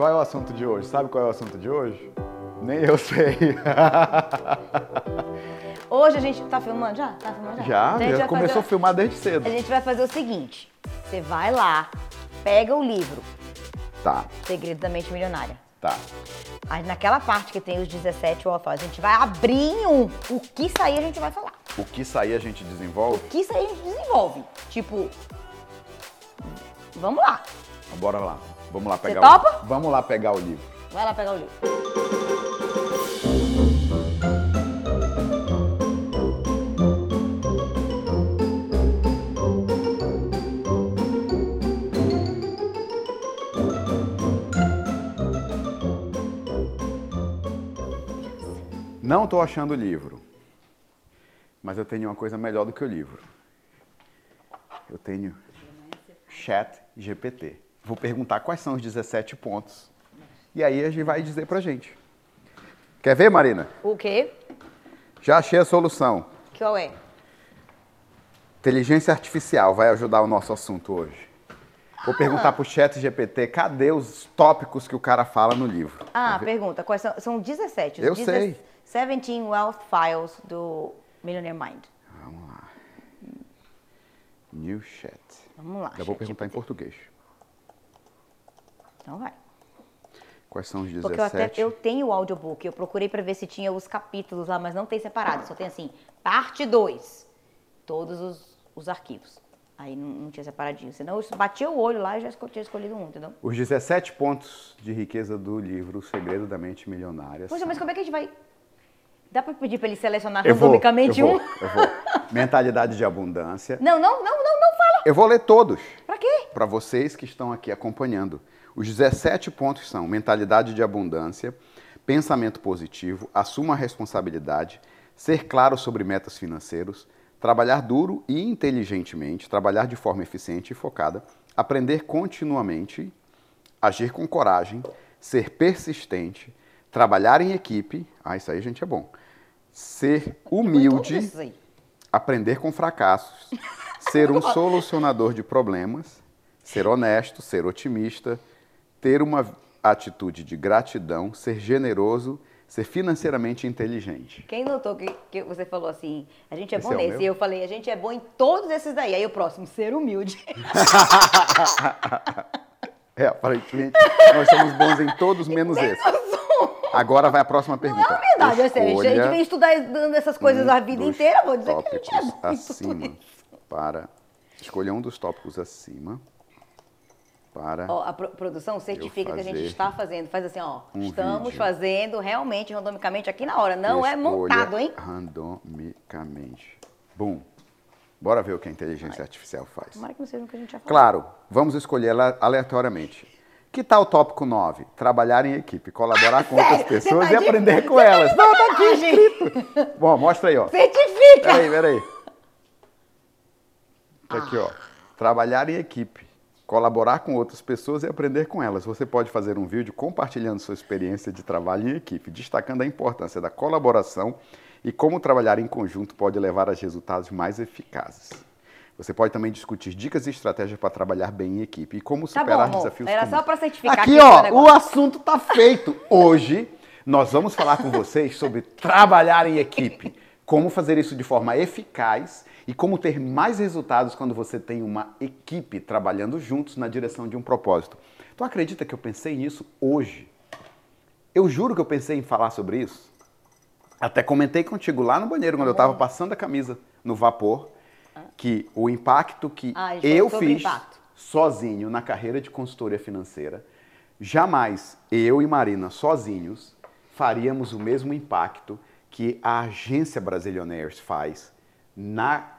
Qual é o assunto de hoje? Sabe qual é o assunto de hoje? Nem eu sei. Hoje a gente tá filmando já? Tá filmando já? Já, Então a já começou a fazer- filmar desde cedo. A gente vai fazer o seguinte: você vai lá, pega o livro Tá, Segredo da Mente Milionária. tá. Aí naquela parte que tem os 17 waterfalls, a gente vai abrir em um. O que sair a gente vai falar. O que sair a gente desenvolve? O que sair a gente desenvolve. Tipo, vamos lá. Bora lá. Vamos lá pegar topa? o Vamos lá pegar o livro. Vai lá pegar o livro. Não estou achando o livro. Mas eu tenho uma coisa melhor do que o livro. Eu tenho Chat GPT. Vou perguntar quais são os 17 pontos. E aí a gente vai dizer pra gente. Quer ver, Marina? O quê? Já achei a solução. Qual é? Inteligência artificial vai ajudar o nosso assunto hoje. Vou perguntar pro Chat GPT cadê os tópicos que o cara fala no livro. Ah, pergunta. Quais são? São 17. os Eu 17 sei. 17 Wealth Files do Millionaire Mind. Vamos lá. New Chat. Vamos lá. Eu vou perguntar em GPT. português. Então vai. Quais são os Porque eu, até, 17? eu tenho o audiobook, eu procurei pra ver se tinha os capítulos lá, mas não tem separado. Só tem assim, parte 2. Todos os, os arquivos. Aí não, não tinha separadinho. Senão eu batia o olho lá e já tinha escolhido um, entendeu? Os 17 pontos de riqueza do livro O Segredo da Mente Milionária. Poxa, são- mas como é que a gente vai. Dá pra pedir pra ele selecionar eu vou, randomicamente eu vou, um? eu vou. Mentalidade de abundância. Não, não, não, não, não fala. Eu vou ler todos. Quê? Para vocês que estão aqui acompanhando. Os 17 pontos são mentalidade de abundância, pensamento positivo, assuma a responsabilidade, ser claro sobre metas financeiros, trabalhar duro e inteligentemente, trabalhar de forma eficiente e focada, aprender continuamente, agir com coragem, ser persistente, trabalhar em equipe, ah, isso aí, gente, é bom. Ser humilde, aprender com fracassos, ser um solucionador de problemas, ser honesto, ser otimista, ter uma atitude de gratidão, ser generoso, ser financeiramente inteligente. Quem notou que, que você falou assim, a gente é Esse bom é nesse? E eu falei, a gente é bom em todos esses daí. Aí o próximo, ser humilde. É, aparentemente, nós somos bons em todos menos esse. Agora vai a próxima pergunta. Não é verdade, é sério. A gente Escolha vem estudar dando essas coisas a vida inteira, vou dizer que a gente é bom em tudo acima. Para escolher um dos tópicos acima para Ó, a pro- produção certifica que a gente está fazendo. Faz assim, ó. um estamos fazendo realmente, randomicamente, aqui na hora. Não é montado, hein? Randomicamente. Bum. Bora ver o que a inteligência artificial faz. Tomara que não seja o que a gente já falou. Claro, vamos escolher ela aleatoriamente. Que tal o tópico 9? Trabalhar em equipe, colaborar com outras Sério? pessoas Você e tá de- aprender com você tá elas. de Não, tá aqui escrito. Bom, mostra aí, ó. Certifica! Peraí, peraí. Tá aqui, ó. Trabalhar em equipe, colaborar com outras pessoas e aprender com elas. Você pode fazer um vídeo compartilhando sua experiência de trabalho em equipe, destacando a importância da colaboração e como trabalhar em conjunto pode levar a resultados mais eficazes. Você pode também discutir dicas e estratégias para trabalhar bem em equipe e como Tá bom, superar amor. desafios Era comuns. só pra certificar Aqui, que ó, o assunto tá feito. Hoje nós vamos falar com vocês sobre trabalhar em equipe, como fazer isso de forma eficaz e como ter mais resultados quando você tem uma equipe trabalhando juntos na direção de um propósito. Tu acredita que eu pensei nisso hoje? Eu juro que eu pensei em falar sobre isso. Até comentei contigo lá no banheiro quando eu estava passando a camisa no vapor que o impacto que Ah, eu fiz sozinho na carreira de consultoria financeira, jamais eu e Marina sozinhos faríamos o mesmo impacto que a agência Brasilionaires faz na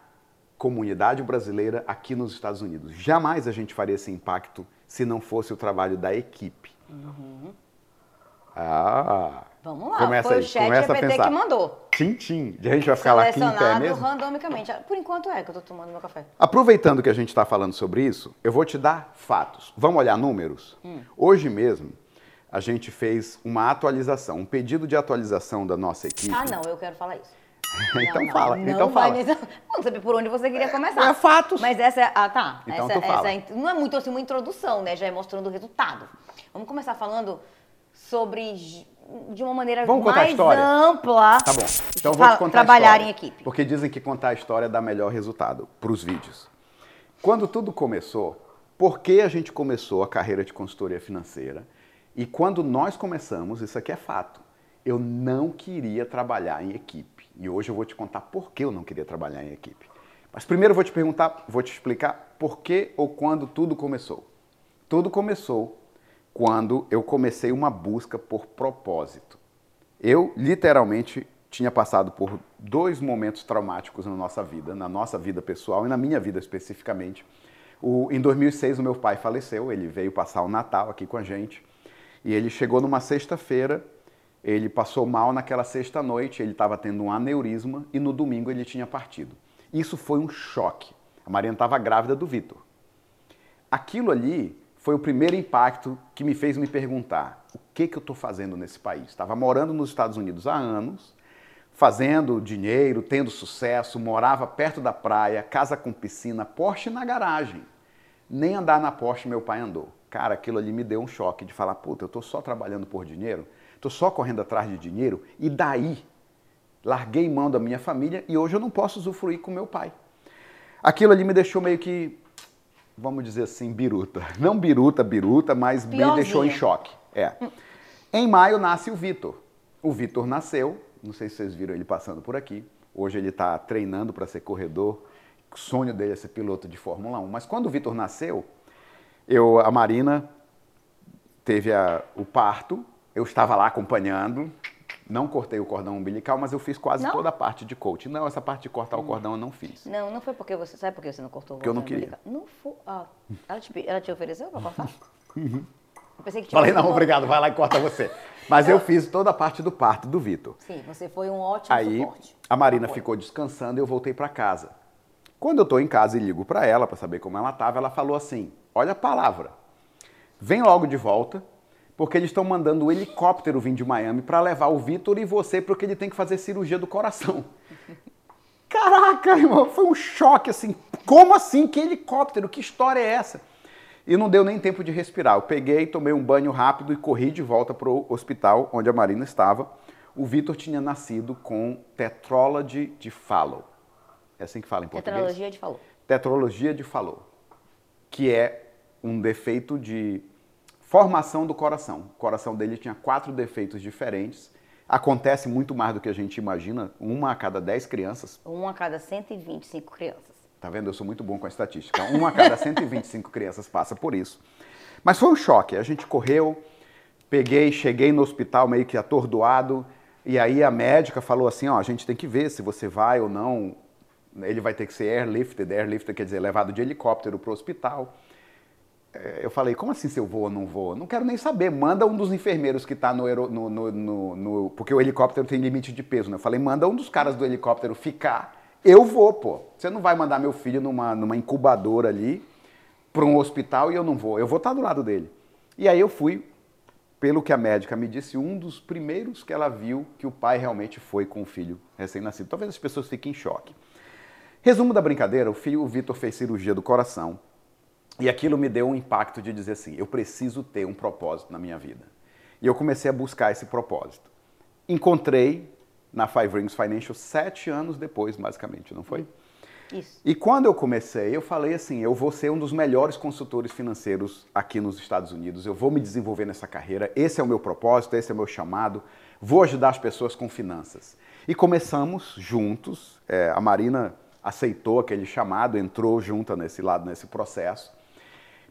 comunidade brasileira aqui nos Estados Unidos. Jamais a gente faria esse impacto se não fosse o trabalho da equipe. Ah, Vamos lá, começa foi aí, o chat começa a GPT pensar. que mandou. Tim, tim. A gente vai ficar lá aqui em pé mesmo? randomicamente. Por enquanto é que eu tô tomando meu café. Aproveitando que a gente está falando sobre isso, eu vou te dar fatos. Vamos olhar números? Hum. Hoje mesmo, a gente fez uma atualização, um pedido de atualização da nossa equipe. Ah, não, eu quero falar isso. Então Não, fala, não, então não vai fala. Não saber por onde você queria começar. É fatos. Mas essa é. Ah, tá. Então essa, tu fala. essa é- não é muito assim uma introdução, né? Já é mostrando o resultado. Vamos começar falando sobre de uma maneira Vamos mais história? ampla. Tá bom. Então vou te contar trabalhar a história, em equipe. Porque dizem que contar a história dá melhor resultado para os vídeos. Quando tudo começou, por que a gente começou a carreira de consultoria financeira? E quando nós começamos, isso aqui é fato, eu não queria trabalhar em equipe. E hoje eu vou te contar por que eu não queria trabalhar em equipe. Mas primeiro eu vou te perguntar, vou te explicar por que ou quando tudo começou. Tudo começou quando eu comecei uma busca por propósito. Eu, literalmente, tinha passado por dois momentos traumáticos na nossa vida, na nossa vida pessoal e na minha vida especificamente. O- em 2006, o meu pai faleceu, ele veio passar o Natal aqui com a gente. E ele chegou numa sexta-feira, ele passou mal naquela sexta-noite, ele estava tendo um aneurisma e no domingo ele tinha partido. Isso foi um choque. A Mariana estava grávida do Vitor. Aquilo ali foi o primeiro impacto que me fez me perguntar o que, que eu estou fazendo nesse país. Estava morando nos Estados Unidos há anos, fazendo dinheiro, tendo sucesso, morava perto da praia, casa com piscina, Porsche na garagem. Nem andar na Porsche meu pai andou. Cara, aquilo ali me deu um choque de falar, puta, eu estou só trabalhando por dinheiro, estou só correndo atrás de dinheiro, e daí? Larguei mão da minha família e hoje eu não posso usufruir com meu pai. Aquilo ali me deixou meio que, vamos dizer assim, biruta. Não biruta, biruta, mas me deixou em choque. É. Em maio nasce o Vitor. O Vitor nasceu, não sei se vocês viram ele passando por aqui. Hoje ele está treinando para ser corredor. O sonho dele é ser piloto de Fórmula 1. Mas quando o Vitor nasceu, eu, a Marina teve a- o parto, eu estava lá acompanhando. Não cortei o cordão umbilical, mas eu fiz quase Não? toda a parte de coaching. Não, essa parte de cortar o cordão eu não fiz. Não, não foi porque você. Sabe por que você não cortou o Porque eu não cordão queria. umbilical? Não foi. Ah, ela, te, ela te ofereceu pra cortar? Eu pensei que tinha Uhum. Falei, não, obrigado, vai lá e corta você. Mas eu fiz toda a parte do parto do Vitor. Sim, você foi um ótimo Aí suporte. a Marina Apoio. ficou descansando e eu voltei para casa. Quando eu estou em casa e ligo para ela para saber como ela estava, ela falou assim: Olha a palavra, vem logo de volta, porque eles estão mandando o helicóptero vir de Miami para levar o Vitor e você porque ele tem que fazer cirurgia do coração. Caraca, irmão, foi um choque assim. Como assim? Que helicóptero? Que história é essa? E não deu nem tempo de respirar. Eu peguei, tomei um banho rápido e corri de volta para o hospital onde a Marina estava. O Vitor tinha nascido com tetrólade de Fallot. É assim que fala em português? Tetralogia de falou. Tetralogia de Fallot, que é um defeito de formação do coração. O coração dele tinha quatro defeitos diferentes. Acontece muito mais do que a gente imagina, uma a cada dez crianças Um a cada 125 crianças. Tá vendo? Eu sou muito bom com a estatística. Uma a cada 125 crianças passa por isso. Mas foi um choque. A gente correu, peguei, cheguei no hospital meio que atordoado. E aí a médica falou assim: ó, a gente tem que ver se você vai ou não. Ele vai ter que ser airlifted. Airlifted quer dizer levado de helicóptero para o hospital. É, Eu falei, como assim se eu vou ou não vou? Não quero nem saber. Manda um dos enfermeiros que está no, no, no, no- Porque o helicóptero tem limite de peso, né? Eu falei, manda um dos caras do helicóptero ficar. Eu vou, pô. Você não vai mandar meu filho numa, numa incubadora ali para um hospital e eu não vou. Eu vou estar do lado dele. E aí eu fui, pelo que a médica me disse, um dos primeiros que ela viu que o pai realmente foi com o filho recém-nascido. Talvez as pessoas fiquem em choque. Resumo da brincadeira, o filho, Vitor fez cirurgia do coração. E aquilo me deu um impacto de dizer assim, eu preciso ter um propósito na minha vida. E eu comecei a buscar esse propósito. Encontrei na Five Rings Financial sete anos depois, basicamente, não foi? Isso. E quando eu comecei, eu falei assim, eu vou ser um dos melhores consultores financeiros aqui nos Estados Unidos, eu vou me desenvolver nessa carreira, esse é o meu propósito, esse é o meu chamado, vou ajudar as pessoas com finanças. E começamos juntos, é, a Marina aceitou aquele chamado, entrou junta nesse lado, nesse processo,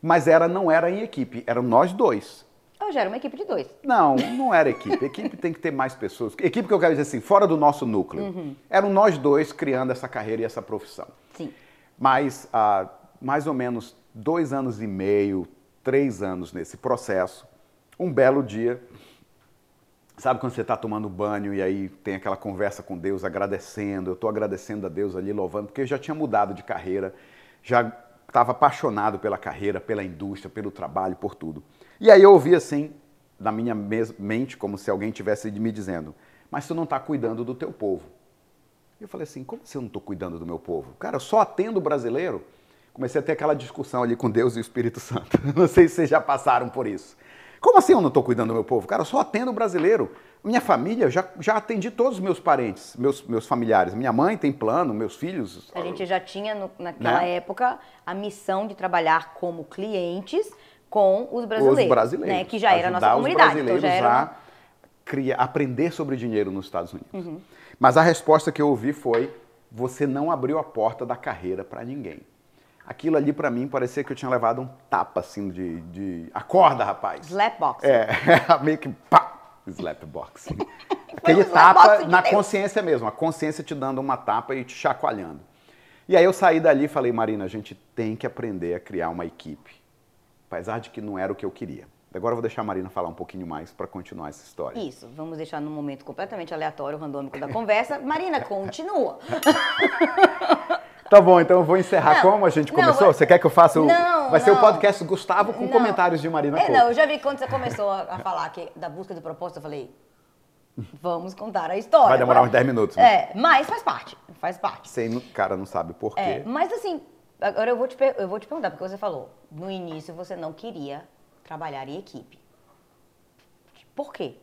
mas era não era em equipe, eram nós dois. Eu já era uma equipe de dois. Não, não era equipe. Equipe tem que ter mais pessoas. Equipe que eu quero dizer assim, fora do nosso núcleo. Eram nós dois criando essa carreira e essa profissão. Sim. Mas há mais ou menos dois anos e meio, três anos nesse processo, um belo dia, sabe quando você está tomando banho e aí tem aquela conversa com Deus, agradecendo, eu estou agradecendo a Deus ali, louvando, porque eu já tinha mudado de carreira, já estava apaixonado pela carreira, pela indústria, pelo trabalho, por tudo. E aí eu ouvi assim, na minha mente, como se alguém tivesse me dizendo, mas tu não está cuidando do teu povo. Eu falei assim, como se eu não estou cuidando do meu povo? Cara, eu só atendo o brasileiro. Comecei a ter aquela discussão ali com Deus e o Espírito Santo. Não sei se vocês já passaram por isso. Como assim eu não estou cuidando do meu povo? Cara, eu só atendo o brasileiro. Minha família, já, já atendi todos os meus parentes, meus, meus familiares. Minha mãe tem plano, meus filhos. A gente já tinha, no, naquela né? época, a missão de trabalhar como clientes com os brasileiros. Os brasileiros. Né? Que já era a nossa comunidade. Os brasileiros então já era a criar, aprender sobre dinheiro nos Estados Unidos. Uhum. Mas a resposta que eu ouvi foi: você não abriu a porta da carreira para ninguém. Aquilo ali para mim parecia que eu tinha levado um tapa assim de, de... acorda, rapaz. Slapbox. É, meio que pá, slapbox. Aquele tapa na Deus. consciência mesmo, a consciência te dando uma tapa e te chacoalhando. E aí eu saí dali e falei, Marina, a gente tem que aprender a criar uma equipe. Apesar de que não era o que eu queria. Agora eu vou deixar a Marina falar um pouquinho mais para continuar essa história. Isso, vamos deixar num momento completamente aleatório, randômico da conversa. Marina, continua. Tá bom, então eu vou encerrar não, como a gente começou. Não, você quer que eu faça o. Não, vai ser o podcast Gustavo com comentários de Marina É, não, eu já vi quando você começou a, falar que, da busca do propósito, eu falei. Vamos contar a história. Vai demorar uns 10 minutos. Né? É, mas faz parte. Faz parte. Sem, cara não sabe por quê. É, mas assim, agora eu vou, te, eu vou te perguntar, porque você falou, no início você não queria trabalhar em equipe. Por quê?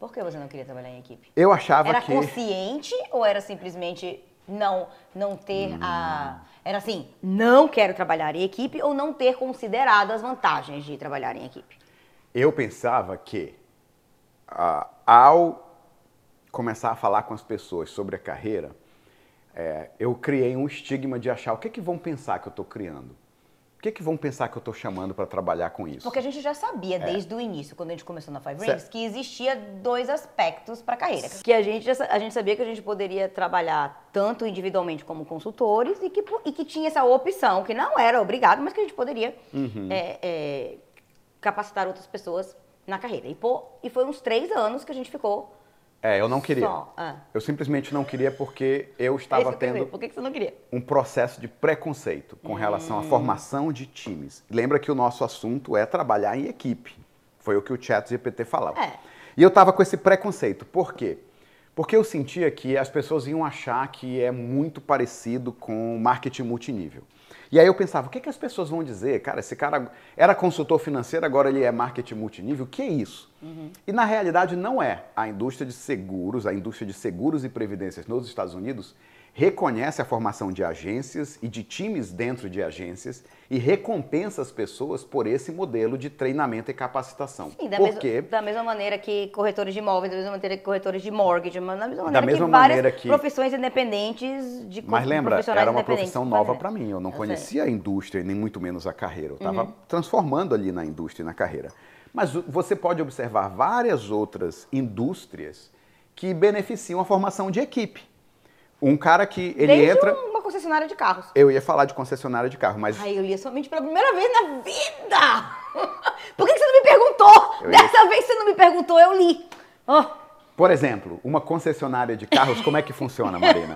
Por que você não queria trabalhar em equipe? Eu achava era que. Era consciente ou era simplesmente não não ter hum. a era assim, não quero trabalhar em equipe ou não ter considerado as vantagens de trabalhar em equipe? Eu pensava que ao começar a falar com as pessoas sobre a carreira, é, eu criei um estigma de achar o que, é que vão pensar que eu estou criando que, que vão pensar que eu estou chamando para trabalhar com isso? Porque a gente já sabia é. desde o início, quando a gente começou na Five Rings, que existia dois aspectos para a carreira. Que a gente, já, a gente sabia que a gente poderia trabalhar tanto individualmente como consultores e que, e que tinha essa opção, que não era obrigado, mas que a gente poderia uhum. é, é, capacitar outras pessoas na carreira. E, pô, e foi uns três anos que a gente ficou é, eu não queria. Ah. Eu simplesmente não queria porque eu estava tendo Por que você não queria? um processo de preconceito com hum. relação à formação de times. Lembra que o nosso assunto é trabalhar em equipe. Foi o que o chat GPT falava. É. E eu estava com esse preconceito. Por quê? Porque eu sentia que as pessoas iam achar que é muito parecido com marketing multinível. E aí eu pensava, o que, que as pessoas vão dizer? Cara, esse cara era consultor financeiro, agora ele é marketing multinível, o que é isso? Uhum. E na realidade não é. A indústria de seguros, a indústria de seguros e previdências nos Estados Unidos, reconhece a formação de agências e de times dentro de agências e recompensa as pessoas por esse modelo de treinamento e capacitação. Sim, da, Porque, mesma, da mesma maneira que corretores de imóveis, da mesma maneira que corretores de mortgage, da mesma maneira, da mesma que maneira que profissões independentes de Mas lembra, era uma profissão nova para mim, eu não eu conhecia sei. a indústria, nem muito menos a carreira. Eu estava uhum. transformando ali na indústria e na carreira. Mas você pode observar várias outras indústrias que beneficiam a formação de equipe. Um cara que ele Desde entra. uma concessionária de carros. Eu ia falar de concessionária de carro, mas. Ai, eu lia somente pela primeira vez na vida! Por que você não me perguntou? Dessa vez você não me perguntou, eu li. Oh. Por exemplo, uma concessionária de carros, como é que funciona, Marina?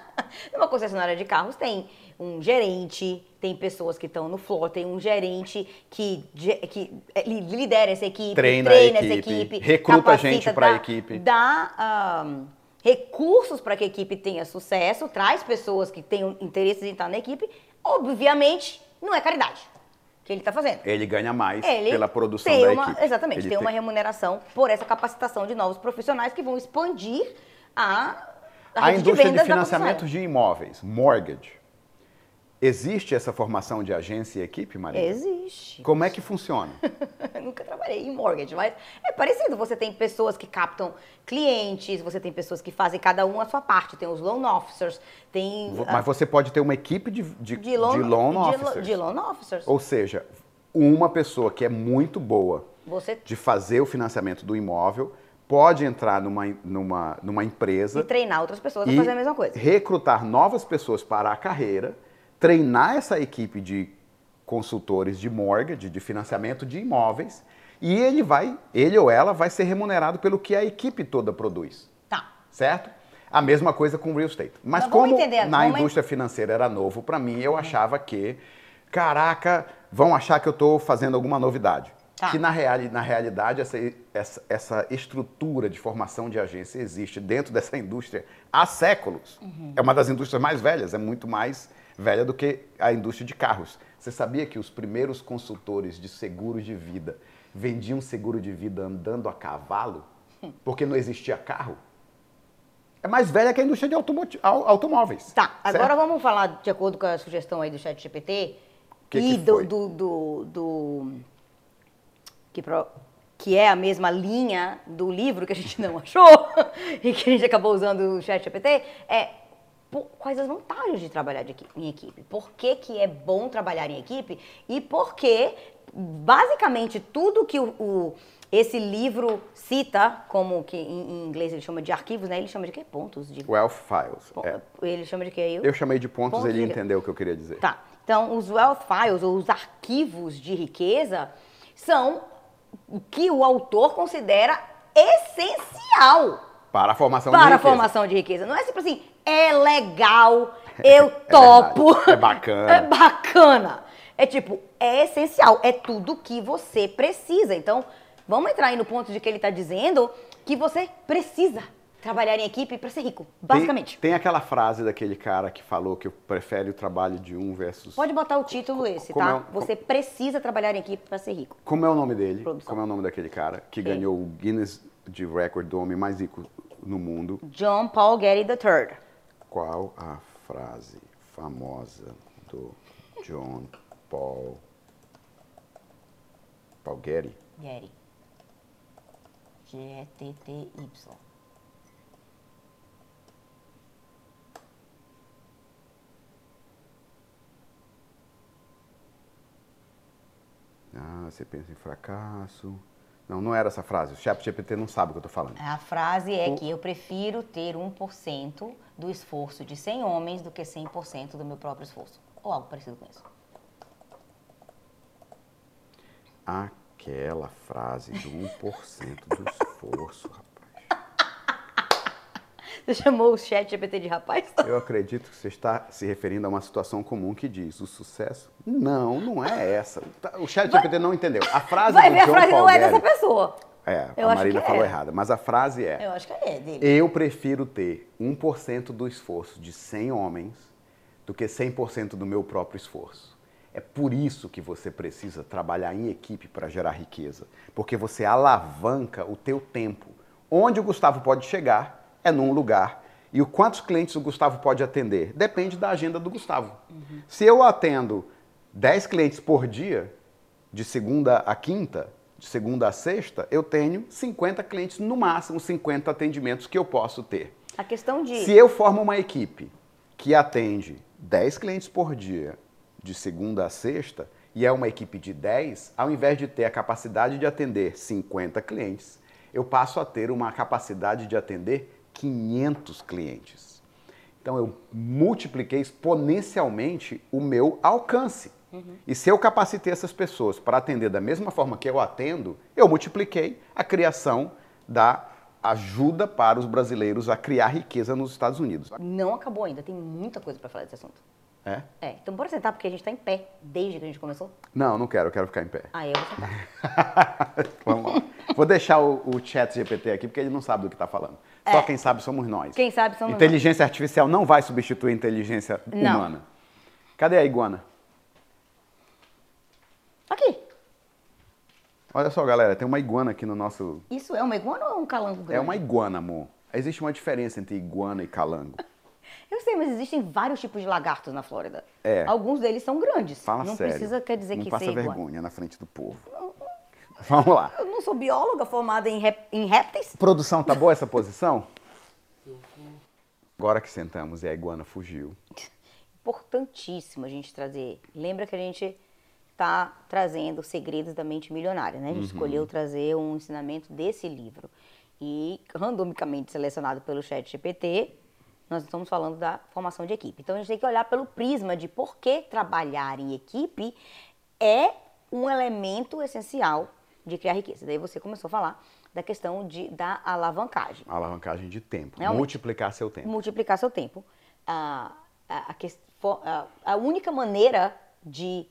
Numa concessionária de carros tem um gerente, tem pessoas que estão no floor, tem um gerente que, que é, lidera essa equipe, treina, treina equipe, essa equipe, recruta gente para a equipe. Dá. Um, recursos para que a equipe tenha sucesso, traz pessoas que tenham interesse em estar na equipe, obviamente não é caridade que ele está fazendo. Ele ganha mais ele pela produção da uma, equipe. Exatamente, ele tem, tem uma remuneração por essa capacitação de novos profissionais que vão expandir a, a, a indústria de, de financiamento de imóveis, mortgage. Existe essa formação de agência e equipe, Maria? Existe. Como é que funciona? Nunca trabalhei em mortgage, mas é parecido. Você tem pessoas que captam clientes, você tem pessoas que fazem cada um a sua parte. Tem os loan officers, tem... Mas você pode ter uma equipe de, de, de, loan, de loan officers. De loan officers. Ou seja, uma pessoa que é muito boa você... de fazer o financiamento do imóvel pode entrar numa, numa, numa empresa... E treinar outras pessoas a fazer a mesma coisa. recrutar novas pessoas para a carreira treinar essa equipe de consultores de mortgage, de financiamento de imóveis, e ele vai, ele ou ela vai ser remunerado pelo que a equipe toda produz. Tá. Certo? A mesma coisa com real estate. Mas, Mas como entender, na indústria financeira era novo para mim, eu achava que, caraca, vão achar que eu estou fazendo alguma novidade. Tá. Que na, reali na realidade essa, essa, essa, estrutura de formação de agência existe dentro dessa indústria há séculos. Uhum. É uma das indústrias mais velhas, é muito mais velha do que a indústria de carros. Você sabia que os primeiros consultores de seguros de vida vendia um seguro de vida andando a cavalo porque não existia carro? É mais velha que a indústria de automóveis. Tá, agora certo? vamos falar de acordo com a sugestão aí do chat GPT Que e que do, do, do, do- que, pro- que é a mesma linha do livro que a gente não achou e que a gente acabou usando o chat GPT, é po- quais as vantagens de trabalhar de em equipe, por que, que é bom trabalhar em equipe e por que, basicamente, tudo que o, o- esse livro cita, como que em, inglês ele chama de arquivos, né? Ele chama de quê? Pontos de Wealth Files. Pon- é. Ele chama de quê? Eu chamei de pontos, Pontos ele de- entendeu o que eu queria dizer. Tá. Então, os wealth files, ou os arquivos de riqueza, são o que o autor considera essencial Para a formação de para a riqueza. formação de riqueza. Não é tipo assim, é legal, eu topo. verdade. É bacana. é bacana. É tipo, é essencial, é tudo que você precisa. Então, vamos entrar aí no ponto de que ele está dizendo que você precisa trabalhar em equipe para ser rico, basicamente. Tem, tem aquela frase daquele cara que falou que prefere o trabalho de um versus. Pode botar o título esse, tá? é o- Você precisa trabalhar em equipe para ser rico. Como é o nome dele? Produção. Como é o nome daquele cara que Quem? ganhou o Guinness de Record do homem mais rico no mundo? John Paul Getty III. Qual a frase famosa do John Paul Paul Getty? Getty. G-E-T-T-Y. Ah, você pensa em fracasso. Não, não era essa frase. O chat GPT não sabe o que eu tô falando. A frase é que eu prefiro ter 1% do esforço de 100 homens do que 100% do meu próprio esforço. Ou algo parecido com isso. Aquela frase do 1% do esforço, rapaz. Você chamou o chat GPT de rapaz? Eu acredito que você está se referindo a uma situação comum que diz o sucesso. Não, não é essa. O chat GPT não entendeu. A frase Vai do ver, a John frase Paul não é dessa pessoa. É, Eu a Marina que falou é. errada, mas a frase é: Eu acho que é dele. Eu prefiro ter 1% do esforço de 100 homens do que 100% do meu próprio esforço. É por isso que você precisa trabalhar em equipe para gerar riqueza, porque você alavanca o teu tempo. Onde o Gustavo pode chegar é num lugar e o quantos clientes o Gustavo pode atender depende da agenda do Gustavo. Se eu atendo 10 clientes por dia, de segunda a quinta, de segunda a sexta, eu tenho 50 clientes, no máximo 50 atendimentos que eu posso ter. A questão de. Se eu formo uma equipe que atende 10 clientes por dia, de segunda a sexta, e é uma equipe de 10, ao invés de ter a capacidade de atender 50 clientes, eu passo a ter uma capacidade de atender 500 clientes. Então eu multipliquei exponencialmente o meu alcance. E se eu capacitei essas pessoas para atender da mesma forma que eu atendo, eu multipliquei a criação da ajuda para os brasileiros a criar riqueza nos Estados Unidos. Não acabou ainda, tem muita coisa para falar desse assunto. É? É, então bora sentar porque a gente tá em pé desde que a gente começou. Não, não quero, eu quero ficar em pé. Aí eu vou sentar. Vamos lá. Vou deixar o, o chat GPT aqui porque ele não sabe do que está falando. Só quem sabe somos nós. É. Quem sabe somos Inteligência artificial não vai substituir a inteligência Não. humana. Cadê a iguana? Aqui. Olha só, galera, tem uma iguana aqui no nosso. Isso é uma iguana ou é um calango grande? É uma iguana, amor. Existe uma diferença entre iguana e calango. Eu sei, mas existem vários tipos de lagartos na Flórida. É. Alguns deles são grandes. Fala não sério. precisa quer dizer não que passa vergonha na frente do povo. Vamos lá. Eu não sou bióloga formada em, rép- em répteis. Produção, tá boa essa posição? Agora que sentamos e a iguana fugiu. Importantíssimo a gente trazer. Lembra que a gente está trazendo segredos da mente milionária, né? A gente Uhum. escolheu trazer um ensinamento desse livro. E randomicamente selecionado pelo chat GPT, nós estamos falando da formação de equipe. Então a gente tem que olhar pelo prisma de por que trabalhar em equipe é um elemento essencial de criar riqueza. Daí você começou a falar da questão de, da alavancagem. Alavancagem de tempo. Realmente. Multiplicar seu tempo. multiplicar seu tempo. A, a, a a- única maneira de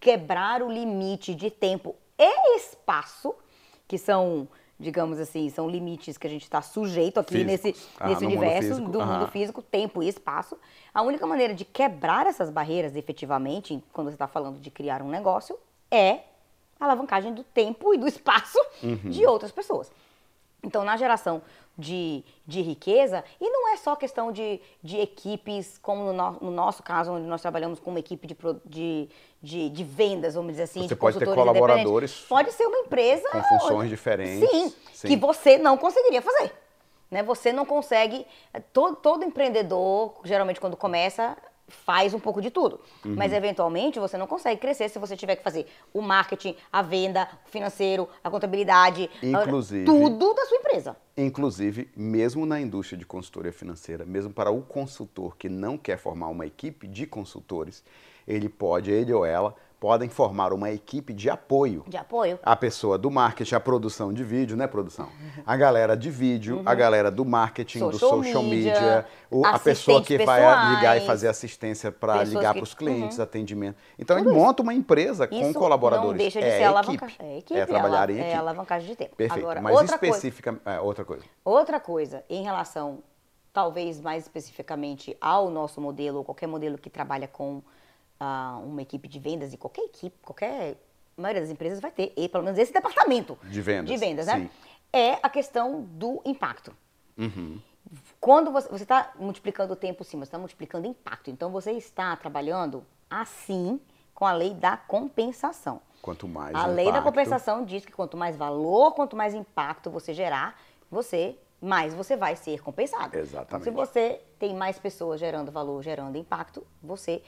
quebrar o limite de tempo e espaço, que são, digamos assim, são limites que a gente está sujeito aqui nesse. Ah, nesse mundo universo físico. do mundo físico, tempo e espaço. A única maneira de quebrar essas barreiras efetivamente, quando você está falando de criar um negócio, é alavancagem do tempo e do espaço Uhum. de outras pessoas. Então, na geração de, de riqueza, e não é só questão de, de equipes, como no, no- no nosso caso, onde nós trabalhamos com uma equipe de, de, de, de vendas, vamos dizer assim, Você de pode ter colaboradores. Pode ser uma empresa com funções onde- diferentes. Sim, Sim. que você não conseguiria fazer. Né? Você não consegue. Todo, todo empreendedor, geralmente, quando começa, faz um pouco de tudo. Uhum. Mas, eventualmente, você não consegue crescer se você tiver que fazer o marketing, a venda, o financeiro, a contabilidade, Inclusive- tudo da sua empresa. Inclusive, mesmo na indústria de consultoria financeira, mesmo para o consultor que não quer formar uma equipe de consultores, ele pode, ele ou ela, podem formar uma equipe de apoio. De apoio. A pessoa do marketing, a produção de vídeo, né, produção? A galera de vídeo, a galera do marketing, do Uhum. Social social media, media, o- a pessoa que assistentes vai ligar e pessoais, fazer assistência para ligar para os clientes, atendimento. Então, ele monta uma empresa com Isso colaboradores. não deixa de é ser alavanca... equipe. É equipe. É trabalhar em É equipe. alavancagem de tempo. Perfeito. Agora, Mas outra coisa, específica, é, outra coisa. outra coisa, em relação, talvez mais especificamente ao nosso modelo, ou qualquer modelo que trabalha com ah, uma equipe de vendas, e qualquer equipe, qualquer. A maioria das empresas vai ter, e pelo menos esse departamento De vendas, de vendas, né? sim. É a questão do impacto. Uhum. Quando você está multiplicando o tempo, sim, você está multiplicando impacto. Então você está trabalhando assim com a lei da compensação. Quanto mais A lei da impacto, compensação diz que quanto mais valor, quanto mais impacto você gerar, você mais você vai ser compensado. Então, Exatamente. se você tem mais pessoas gerando valor, gerando impacto, você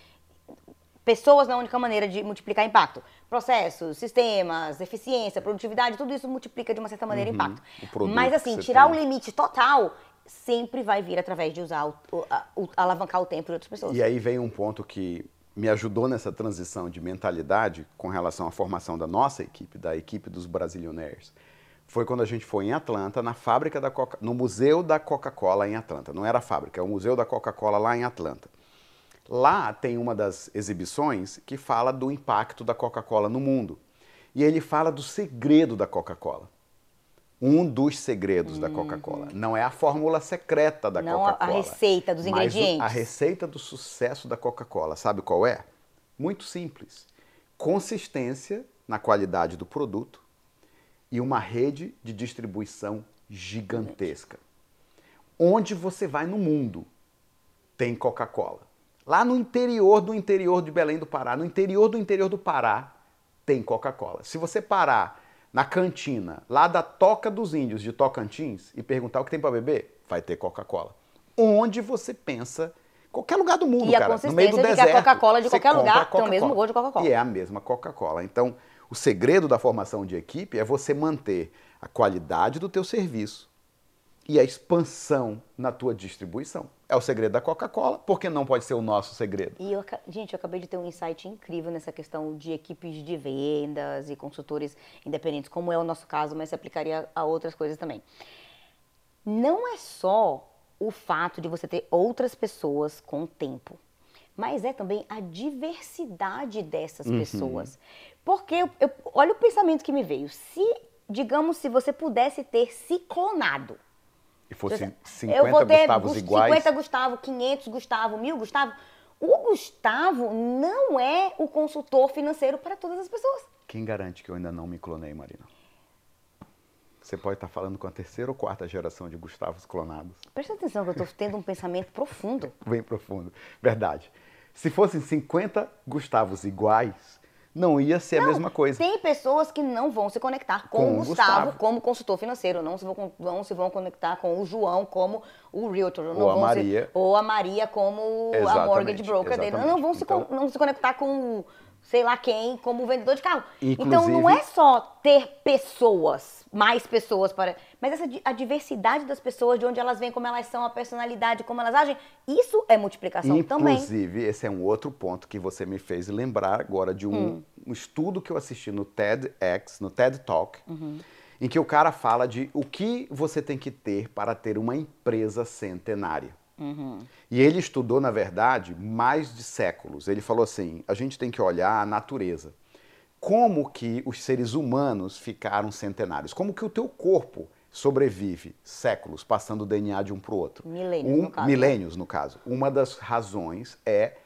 pessoas não é a única maneira de multiplicar impacto. Processos, sistemas, eficiência, produtividade, tudo isso multiplica de uma certa maneira impacto. Uhum. o produto Mas assim, tirar tem. o limite total sempre vai vir através de usar o, o- a- o- alavancar o tempo de outras pessoas. E aí vem um ponto que me ajudou nessa transição de mentalidade com relação à formação da nossa equipe, da equipe dos Brasilionaires. Foi quando a gente foi em Atlanta, na fábrica da Coca, no Museu da Coca-Cola em Atlanta. Não era a fábrica, é o Museu da Coca-Cola lá em Atlanta. Lá tem uma das exibições que fala do impacto da Coca-Cola no mundo. E ele fala do segredo da Coca-Cola. Um dos segredos da Coca-Cola. Não é a fórmula secreta da Uhum. Não a- Coca-Cola. receita dos ingredientes. a receita do sucesso da Coca-Cola, sabe qual é? Muito simples. Consistência na qualidade do produto e uma rede de distribuição gigantesca. Onde você vai no mundo, tem Coca-Cola. Lá no interior do interior de Belém do Pará, no interior do interior do Pará, tem Coca-Cola. Se você parar na cantina, lá da Toca dos Índios de Tocantins, e perguntar o que tem para beber, vai ter Coca-Cola. Onde você pensa, qualquer lugar do mundo, E cara, no meio do consistência de que a deserto. Coca-Cola de você qualquer lugar tem o mesmo gosto de Coca-Cola. E é a mesma Coca-Cola. Então, o segredo da formação de equipe é você manter a qualidade do teu serviço e a expansão na tua distribuição. É o segredo da Coca-Cola, porque não pode ser o nosso segredo. E eu, gente, eu acabei de ter um insight incrível nessa questão de equipes de vendas e consultores independentes, como é o nosso caso, mas se aplicaria a outras coisas também. Não é só o fato de você ter outras pessoas com o tempo, mas é também a diversidade dessas pessoas. Porque eu, eu- olha o pensamento que me veio. Se, digamos, se você pudesse ter se clonado, E fosse eu 50 vou ter Gustavos Gus- iguais. 50 Gustavo, 500 Gustavo, 1000 Gustavo. O Gustavo não é o consultor financeiro para todas as pessoas. Quem garante que eu ainda não me clonei, Marina? Você pode estar falando com a terceira ou quarta geração de Gustavos clonados. Presta atenção que eu estou tendo um pensamento profundo. Bem profundo. Verdade. Se fossem 50 Gustavos iguais, não ia ser a mesma coisa. Tem pessoas que não vão se conectar com, Com o o Gustavo, Gustavo. como consultor financeiro, não se vão, não se vão conectar com o João como o realtor, não Ou a vão se- Maria. ou a Maria como a Exatamente, mortgage broker dele. exatamente. Não vão se, Então- não se conectar com sei lá quem como vendedor de carro. Então Inclusive- não é só ter pessoas, mais pessoas para, mas essa a diversidade das pessoas, de onde elas vêm, como elas são, a personalidade, como elas agem, isso é multiplicação também. Inclusive, esse é um outro ponto que você me fez lembrar agora de um, Hum. um estudo que eu assisti no TEDx, no TED Talk, Uhum. em que o cara fala de o que você tem que ter para ter uma empresa centenária. Uhum. E ele estudou, na verdade, mais de séculos. Ele falou assim: a gente tem que olhar a natureza. Como que os seres humanos ficaram centenários? Como que o teu corpo sobrevive séculos, passando o DNA de um para o outro? Milênios, Um- no caso, né? Milênios, no caso. Uma das razões é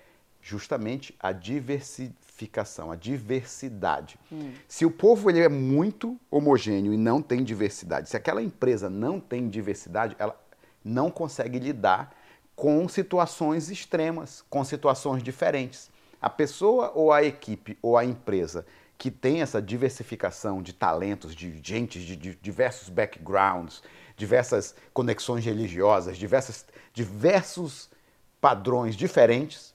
Justamente a diversificação, a diversidade. Hum. Se o povo ele é muito homogêneo e não tem diversidade, se aquela empresa não tem diversidade, ela não consegue lidar com situações extremas, com situações diferentes. A pessoa ou a equipe ou a empresa que tem essa diversificação de talentos, de gente de, diversos backgrounds, diversas conexões religiosas, diversas, diversos padrões diferentes,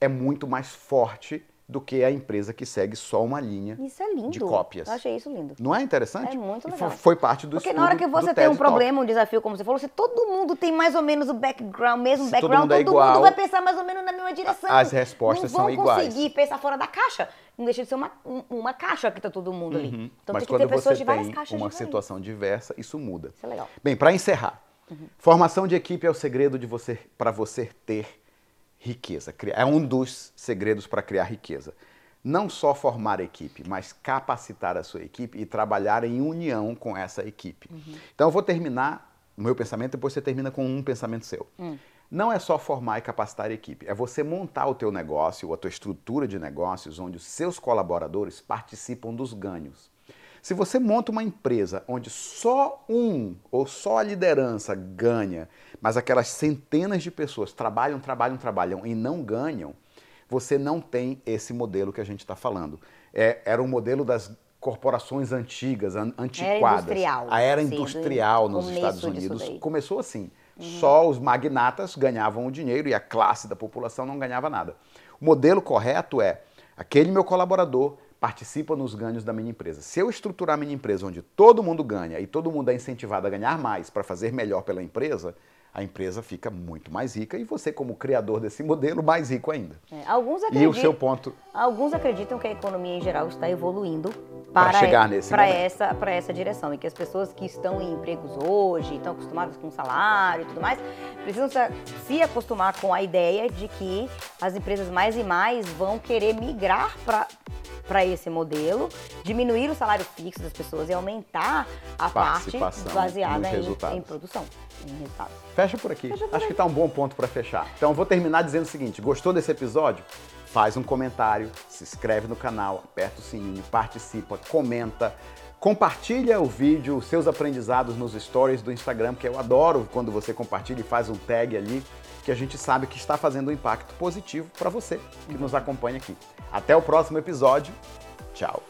é muito mais forte do que a empresa que segue só uma linha isso é lindo. de cópias. Eu achei isso lindo. Não é interessante? É muito legal. Foi parte do Porque na hora que você tem um problema, um desafio, como você falou, se todo mundo tem mais ou menos o background, mesmo se background, todo, mundo, todo é igual, mundo, vai pensar mais ou menos na mesma direção. As respostas são iguais. Não vão conseguir pensar fora da caixa. Não deixa de ser uma, uma caixa que está todo mundo ali. Uhum. Então Mas tem que ter pessoas de várias caixas uma situação diversa, isso muda. Isso é legal. Bem, para encerrar, uhum. formação de equipe é o segredo de você para você ter riqueza. É um dos segredos para criar riqueza não só formar equipe, mas capacitar a sua equipe e trabalhar em união com essa equipe. Uhum. Então eu vou terminar o meu pensamento, depois você termina com um pensamento seu. Uhum. Não é só formar e capacitar a equipe, é você montar o teu negócio, a tua estrutura de negócios, onde os seus colaboradores participam dos ganhos. Se você monta uma empresa onde só um ou só a liderança ganha, mas aquelas centenas de pessoas trabalham, trabalham, trabalham e não ganham, você não tem esse modelo que a gente está falando. É, era um modelo das corporações antigas, an antiquadas. Era industrial, a era sim, industrial nos Estados Unidos começou assim. Uhum. Só os magnatas ganhavam o dinheiro e a classe da população não ganhava nada. O modelo correto é aquele meu colaborador participa nos ganhos da minha empresa. Se eu estruturar a minha empresa onde todo mundo ganha e todo mundo é incentivado a ganhar mais para fazer melhor pela empresa, a empresa fica muito mais rica e você, como criador desse modelo, mais rico ainda. É, alguns acreditam, e o seu ponto. Alguns acreditam que a economia em geral está evoluindo para, para chegar nesse para essa para essa direção e que as pessoas que estão em empregos hoje, estão acostumadas com salário e tudo mais, precisam se acostumar com a ideia de que as empresas mais e mais vão querer migrar para para esse modelo, diminuir o salário fixo das pessoas e aumentar a parte baseada em, em, produção, em resultados. Fecha por aqui. Fecha por Acho aí. que está um bom ponto para fechar. Então, vou terminar dizendo o seguinte: gostou desse episódio? Faz um comentário, se inscreve no canal, aperta o sininho, participa, comenta. Compartilha o vídeo, os seus aprendizados nos stories do Instagram, que eu adoro quando você compartilha e faz um tag ali, que a gente sabe que está fazendo um impacto positivo para você que nos acompanha aqui. Até o próximo episódio. Tchau.